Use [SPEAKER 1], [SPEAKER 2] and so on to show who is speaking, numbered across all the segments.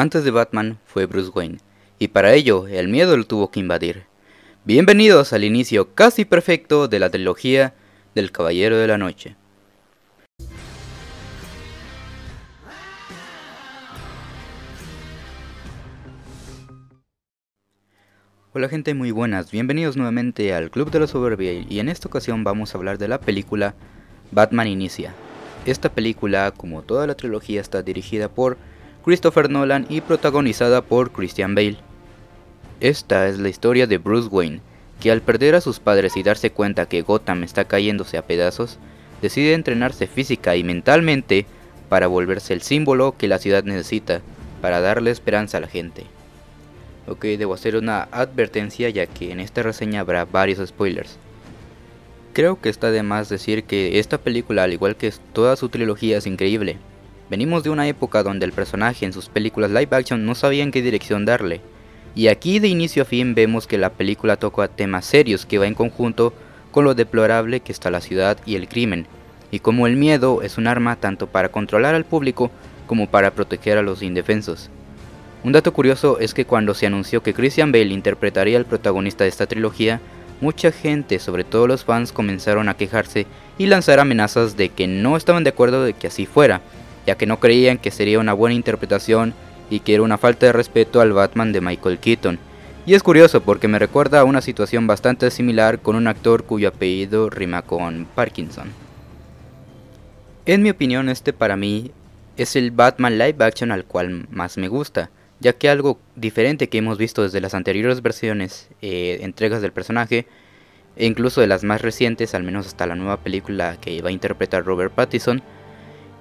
[SPEAKER 1] Antes de Batman fue Bruce Wayne, y para ello el miedo lo tuvo que invadir. Bienvenidos al inicio casi perfecto de la trilogía del Caballero de la Noche. Hola gente muy buenas, bienvenidos nuevamente al Club de la Soberbia y en esta ocasión vamos a hablar de la película Batman Inicia. Esta película, como toda la trilogía, está dirigida por Christopher Nolan y protagonizada por Christian Bale. Esta es la historia de Bruce Wayne, que al perder a sus padres y darse cuenta que Gotham está cayéndose a pedazos, decide entrenarse física y mentalmente para volverse el símbolo que la ciudad necesita para darle esperanza a la gente. Ok, debo hacer una advertencia ya que en esta reseña habrá varios spoilers. Creo que está de más decir que esta película, al igual que toda su trilogía, es increíble. Venimos de una época donde el personaje en sus películas live action no sabía en qué dirección darle. Y aquí de inicio a fin vemos que la película toca temas serios que va en conjunto con lo deplorable que está la ciudad y el crimen, y como el miedo es un arma tanto para controlar al público como para proteger a los indefensos. Un dato curioso es que cuando se anunció que Christian Bale interpretaría al protagonista de esta trilogía, mucha gente, sobre todo los fans, comenzaron a quejarse y lanzar amenazas de que no estaban de acuerdo de que así fuera, ya que no creían que sería una buena interpretación y que era una falta de respeto al Batman de Michael Keaton. Y es curioso porque me recuerda a una situación bastante similar con un actor cuyo apellido rima con Parkinson. En mi opinión este para mí es el Batman live action al cual más me gusta, ya que algo diferente que hemos visto desde las anteriores versiones, eh, entregas del personaje, e incluso de las más recientes, al menos hasta la nueva película que va a interpretar Robert Pattinson,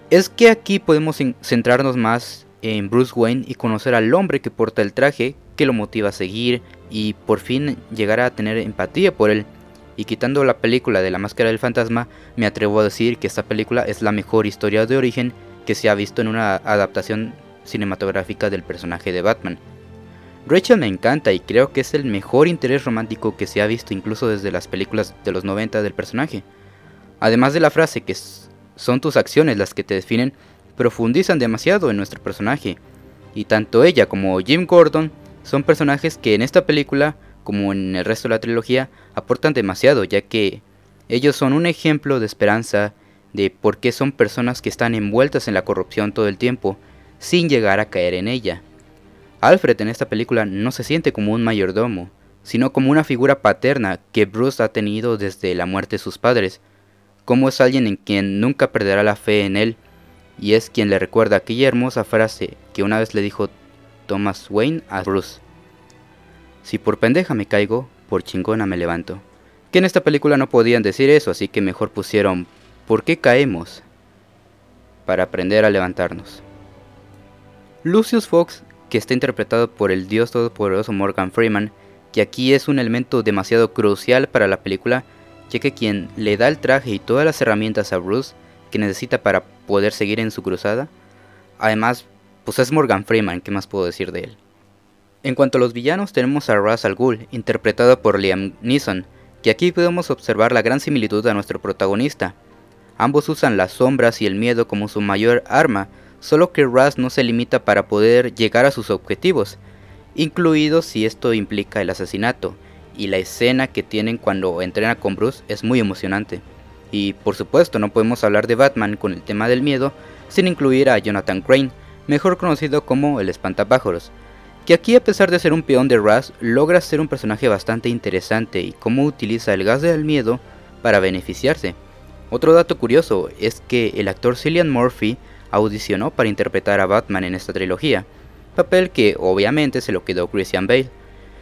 [SPEAKER 1] es que aquí podemos centrarnos más en Bruce Wayne y conocer al hombre que porta el traje, que lo motiva a seguir y por fin llegar a tener empatía por él. Y quitando la película de la máscara del fantasma, me atrevo a decir que esta película es la mejor historia de origen que se ha visto en una adaptación cinematográfica del personaje de Batman. Rachel me encanta y creo que es el mejor interés romántico que se ha visto incluso desde las películas de los 90 del personaje. Además de la frase que son tus acciones las que te definen, profundizan demasiado en nuestro personaje. Y tanto ella como Jim Gordon son personajes que en esta película, como en el resto de la trilogía, aportan demasiado, ya que ellos son un ejemplo de esperanza de por qué son personas que están envueltas en la corrupción todo el tiempo sin llegar a caer en ella. Alfred en esta película no se siente como un mayordomo, sino como una figura paterna que Bruce ha tenido desde la muerte de sus padres, como es alguien en quien nunca perderá la fe en él, y es quien le recuerda aquella hermosa frase que una vez le dijo Thomas Wayne a Bruce. Si por pendeja me caigo, por chingona me levanto. Que en esta película no podían decir eso, así que mejor pusieron ¿Por qué caemos? Para aprender a levantarnos. Lucius Fox, que está interpretado por el dios todopoderoso Morgan Freeman, que aquí es un elemento demasiado crucial para la película, ya que quien le da el traje y todas las herramientas a Bruce que necesita para poder seguir en su cruzada, además, pues es Morgan Freeman, ¿qué más puedo decir de él? En cuanto a los villanos, tenemos a Ra's al Ghul, interpretado por Liam Neeson, que aquí podemos observar la gran similitud a nuestro protagonista. Ambos usan las sombras y el miedo como su mayor arma, solo que Raz no se limita para poder llegar a sus objetivos, incluido si esto implica el asesinato, y la escena que tienen cuando entrena con Bruce es muy emocionante. Y por supuesto no podemos hablar de Batman con el tema del miedo sin incluir a Jonathan Crane, mejor conocido como el espantapájaros, que aquí a pesar de ser un peón de Raz logra ser un personaje bastante interesante y cómo utiliza el gas del miedo para beneficiarse. Otro dato curioso es que el actor Cillian Murphy audicionó para interpretar a Batman en esta trilogía, papel que obviamente se lo quedó Christian Bale.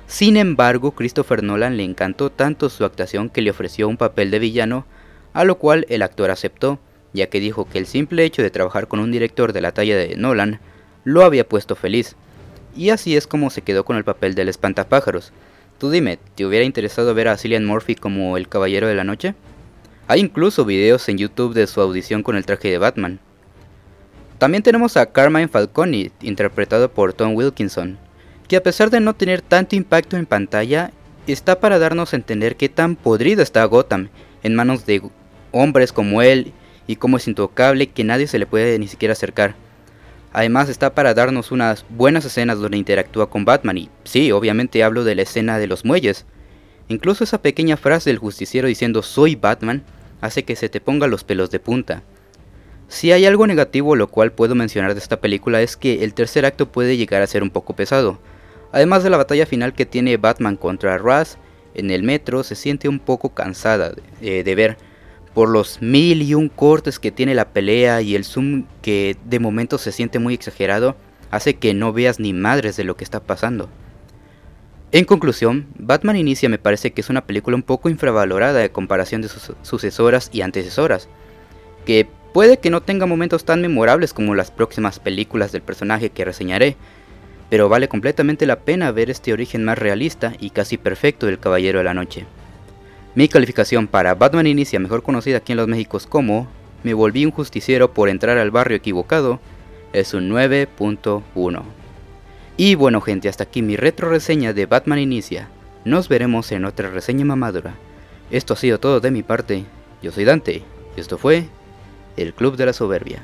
[SPEAKER 1] Sin embargo, Christopher Nolan le encantó tanto su actuación que le ofreció un papel de villano, a lo cual el actor aceptó, ya que dijo que el simple hecho de trabajar con un director de la talla de Nolan lo había puesto feliz. Y así es como se quedó con el papel del espantapájaros. Tú dime, ¿te hubiera interesado ver a Cillian Murphy como el Caballero de la Noche? Hay incluso videos en YouTube de su audición con el traje de Batman. También tenemos a Carmine Falcone, interpretado por Tom Wilkinson, que a pesar de no tener tanto impacto en pantalla, está para darnos a entender qué tan podrido está Gotham en manos de hombres como él y cómo es intocable que nadie se le puede ni siquiera acercar. Además está para darnos unas buenas escenas donde interactúa con Batman y sí, obviamente hablo de la escena de los muelles. Incluso esa pequeña frase del justiciero diciendo soy Batman hace que se te ponga los pelos de punta. Si hay algo negativo lo cual puedo mencionar de esta película es que el tercer acto puede llegar a ser un poco pesado. Además de la batalla final que tiene Batman contra Raz en el metro se siente un poco cansada de, de ver por los mil y un cortes que tiene la pelea y el zoom que de momento se siente muy exagerado, hace que no veas ni madres de lo que está pasando. En conclusión, Batman Inicia me parece que es una película un poco infravalorada en comparación de sus sucesoras y antecesoras, que puede que no tenga momentos tan memorables como las próximas películas del personaje que reseñaré, pero vale completamente la pena ver este origen más realista y casi perfecto del Caballero de la Noche. Mi calificación para Batman Inicia, mejor conocida aquí en los Méxicos como Me volví un justiciero por entrar al barrio equivocado, es un 9.1. Y bueno gente, hasta aquí mi retro reseña de Batman Inicia. Nos veremos en otra reseña mamadura. Esto ha sido todo de mi parte. Yo soy Dante y esto fue El Club de la Soberbia.